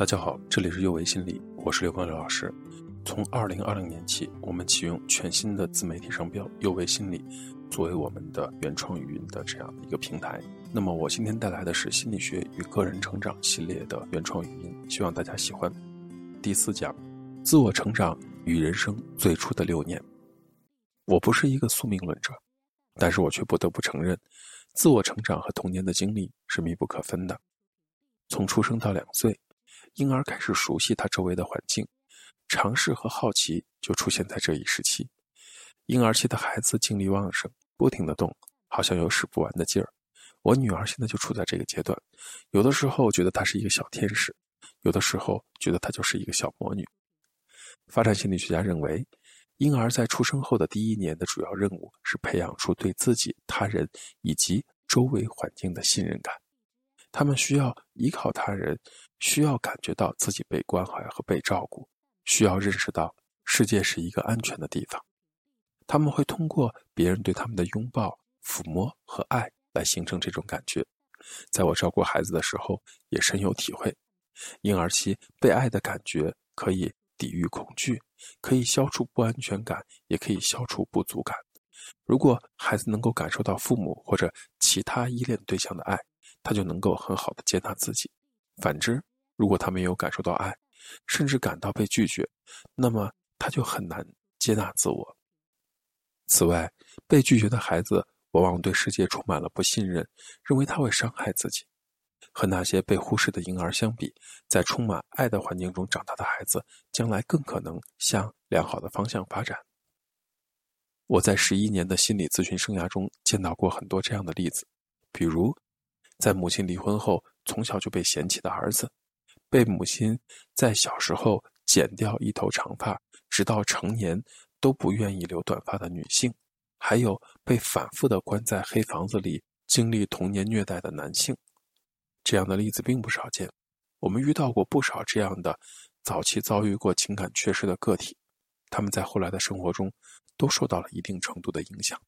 大家好，这里是幼为心理，我是刘光刘老师。从二零二零年起，我们启用全新的自媒体商标“幼为心理”作为我们的原创语音的这样的一个平台。那么，我今天带来的是心理学与个人成长系列的原创语音，希望大家喜欢。第四讲：自我成长与人生最初的六年。我不是一个宿命论者，但是我却不得不承认，自我成长和童年的经历是密不可分的。从出生到两岁。婴儿开始熟悉他周围的环境，尝试和好奇就出现在这一时期。婴儿期的孩子精力旺盛，不停地动，好像有使不完的劲儿。我女儿现在就处在这个阶段，有的时候觉得她是一个小天使，有的时候觉得她就是一个小魔女。发展心理学家认为，婴儿在出生后的第一年的主要任务是培养出对自己、他人以及周围环境的信任感。他们需要依靠他人，需要感觉到自己被关怀和被照顾，需要认识到世界是一个安全的地方。他们会通过别人对他们的拥抱、抚摸和爱来形成这种感觉。在我照顾孩子的时候，也深有体会。婴儿期被爱的感觉可以抵御恐惧，可以消除不安全感，也可以消除不足感。如果孩子能够感受到父母或者其他依恋对象的爱，他就能够很好的接纳自己。反之，如果他没有感受到爱，甚至感到被拒绝，那么他就很难接纳自我。此外，被拒绝的孩子往往对世界充满了不信任，认为他会伤害自己。和那些被忽视的婴儿相比，在充满爱的环境中长大的孩子，将来更可能向良好的方向发展。我在十一年的心理咨询生涯中见到过很多这样的例子，比如。在母亲离婚后，从小就被嫌弃的儿子，被母亲在小时候剪掉一头长发，直到成年都不愿意留短发的女性，还有被反复的关在黑房子里经历童年虐待的男性，这样的例子并不少见。我们遇到过不少这样的早期遭遇过情感缺失的个体，他们在后来的生活中都受到了一定程度的影响。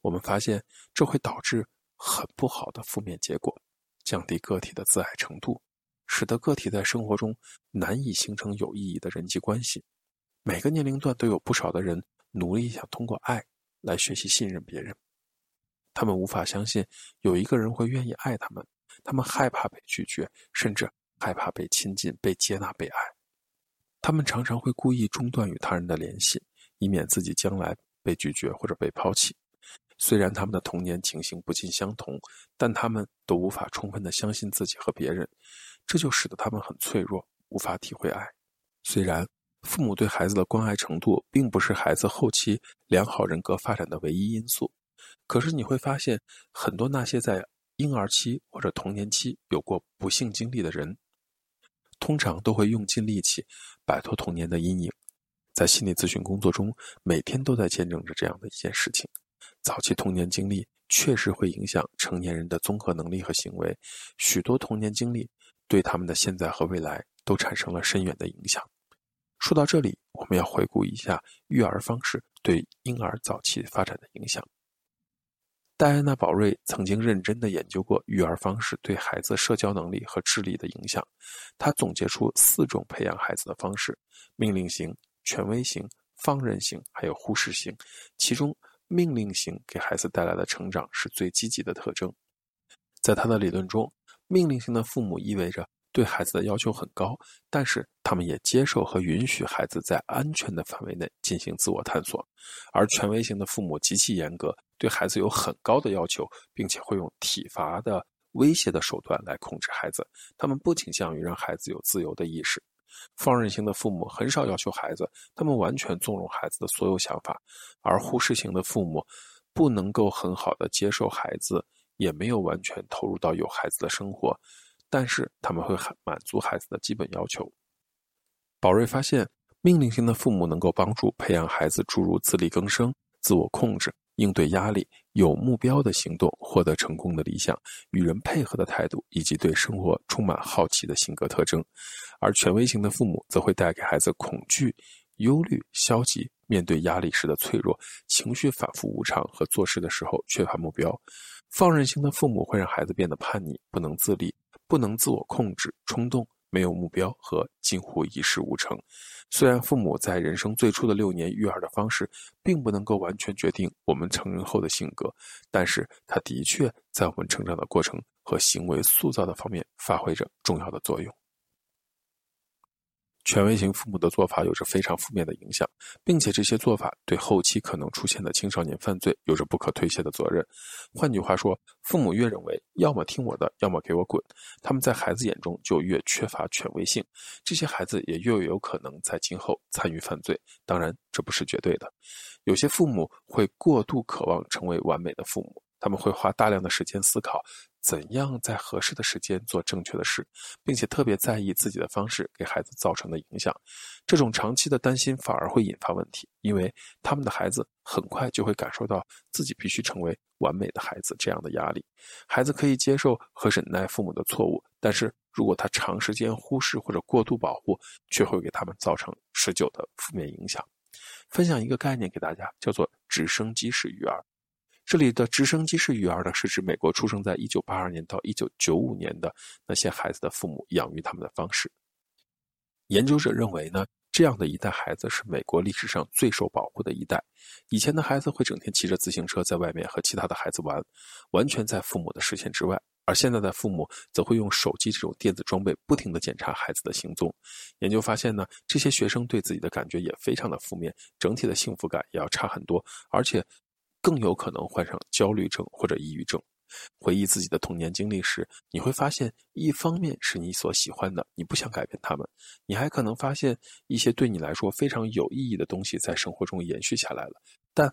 我们发现这会导致。很不好的负面结果，降低个体的自爱程度，使得个体在生活中难以形成有意义的人际关系。每个年龄段都有不少的人努力想通过爱来学习信任别人，他们无法相信有一个人会愿意爱他们，他们害怕被拒绝，甚至害怕被亲近、被接纳、被爱。他们常常会故意中断与他人的联系，以免自己将来被拒绝或者被抛弃。虽然他们的童年情形不尽相同，但他们都无法充分的相信自己和别人，这就使得他们很脆弱，无法体会爱。虽然父母对孩子的关爱程度并不是孩子后期良好人格发展的唯一因素，可是你会发现，很多那些在婴儿期或者童年期有过不幸经历的人，通常都会用尽力气摆脱童年的阴影。在心理咨询工作中，每天都在见证着这样的一件事情。早期童年经历确实会影响成年人的综合能力和行为，许多童年经历对他们的现在和未来都产生了深远的影响。说到这里，我们要回顾一下育儿方式对婴儿早期发展的影响。戴安娜·宝瑞曾经认真地研究过育儿方式对孩子社交能力和智力的影响，他总结出四种培养孩子的方式：命令型、权威型、放任型，还有忽视型，其中。命令型给孩子带来的成长是最积极的特征。在他的理论中，命令型的父母意味着对孩子的要求很高，但是他们也接受和允许孩子在安全的范围内进行自我探索；而权威型的父母极其严格，对孩子有很高的要求，并且会用体罚的威胁的手段来控制孩子。他们不倾向于让孩子有自由的意识。放任型的父母很少要求孩子，他们完全纵容孩子的所有想法；而忽视型的父母不能够很好的接受孩子，也没有完全投入到有孩子的生活，但是他们会很满足孩子的基本要求。宝瑞发现，命令型的父母能够帮助培养孩子诸如自力更生、自我控制、应对压力、有目标的行动、获得成功的理想、与人配合的态度，以及对生活充满好奇的性格特征。而权威型的父母则会带给孩子恐惧、忧虑、消极，面对压力时的脆弱、情绪反复无常和做事的时候缺乏目标。放任型的父母会让孩子变得叛逆、不能自立、不能自我控制、冲动、没有目标和近乎一事无成。虽然父母在人生最初的六年育儿的方式，并不能够完全决定我们成人后的性格，但是它的确在我们成长的过程和行为塑造的方面发挥着重要的作用。权威型父母的做法有着非常负面的影响，并且这些做法对后期可能出现的青少年犯罪有着不可推卸的责任。换句话说，父母越认为要么听我的，要么给我滚，他们在孩子眼中就越缺乏权威性，这些孩子也越有可能在今后参与犯罪。当然，这不是绝对的。有些父母会过度渴望成为完美的父母，他们会花大量的时间思考。怎样在合适的时间做正确的事，并且特别在意自己的方式给孩子造成的影响，这种长期的担心反而会引发问题，因为他们的孩子很快就会感受到自己必须成为完美的孩子这样的压力。孩子可以接受和忍耐父母的错误，但是如果他长时间忽视或者过度保护，却会给他们造成持久的负面影响。分享一个概念给大家，叫做直升机式育儿。这里的直升机式育儿呢，是指美国出生在1982年到1995年的那些孩子的父母养育他们的方式。研究者认为呢，这样的一代孩子是美国历史上最受保护的一代。以前的孩子会整天骑着自行车在外面和其他的孩子玩，完全在父母的视线之外；而现在的父母则会用手机这种电子装备不停地检查孩子的行踪。研究发现呢，这些学生对自己的感觉也非常的负面，整体的幸福感也要差很多，而且。更有可能患上焦虑症或者抑郁症。回忆自己的童年经历时，你会发现，一方面是你所喜欢的，你不想改变他们；你还可能发现一些对你来说非常有意义的东西在生活中延续下来了。但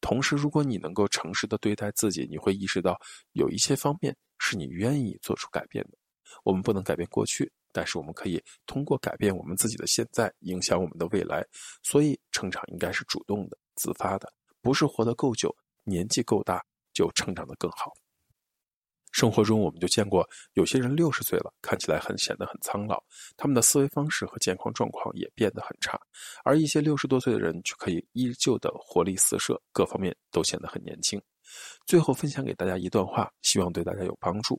同时，如果你能够诚实的对待自己，你会意识到有一些方面是你愿意做出改变的。我们不能改变过去，但是我们可以通过改变我们自己的现在，影响我们的未来。所以，成长应该是主动的、自发的。不是活得够久，年纪够大就成长得更好。生活中我们就见过有些人六十岁了，看起来很显得很苍老，他们的思维方式和健康状况也变得很差；而一些六十多岁的人却可以依旧的活力四射，各方面都显得很年轻。最后分享给大家一段话，希望对大家有帮助：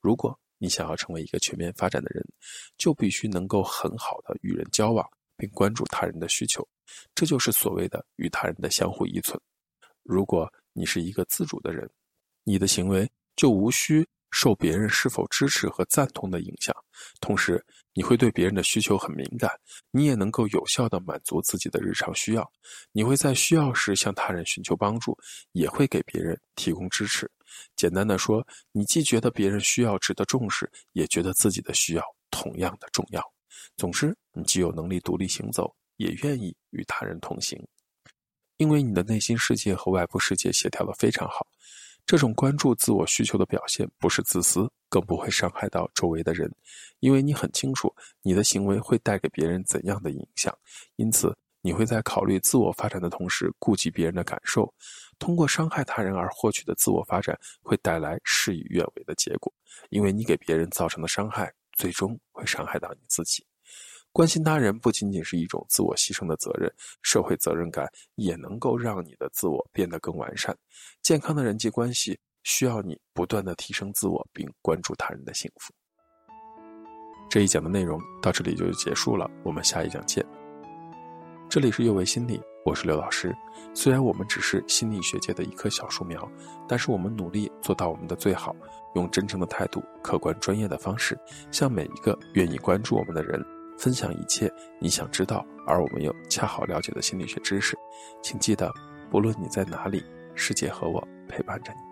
如果你想要成为一个全面发展的人，就必须能够很好的与人交往。并关注他人的需求，这就是所谓的与他人的相互依存。如果你是一个自主的人，你的行为就无需受别人是否支持和赞同的影响。同时，你会对别人的需求很敏感，你也能够有效地满足自己的日常需要。你会在需要时向他人寻求帮助，也会给别人提供支持。简单的说，你既觉得别人需要值得重视，也觉得自己的需要同样的重要。总之，你既有能力独立行走，也愿意与他人同行，因为你的内心世界和外部世界协调的非常好。这种关注自我需求的表现不是自私，更不会伤害到周围的人，因为你很清楚你的行为会带给别人怎样的影响，因此你会在考虑自我发展的同时顾及别人的感受。通过伤害他人而获取的自我发展会带来事与愿违的结果，因为你给别人造成的伤害最终会伤害到你自己。关心他人不仅仅是一种自我牺牲的责任，社会责任感也能够让你的自我变得更完善。健康的人际关系需要你不断的提升自我，并关注他人的幸福。这一讲的内容到这里就结束了，我们下一讲见。这里是幼为心理，我是刘老师。虽然我们只是心理学界的一棵小树苗，但是我们努力做到我们的最好，用真诚的态度、客观专业的方式，向每一个愿意关注我们的人。分享一切你想知道而我们又恰好了解的心理学知识，请记得，不论你在哪里，世界和我陪伴着你。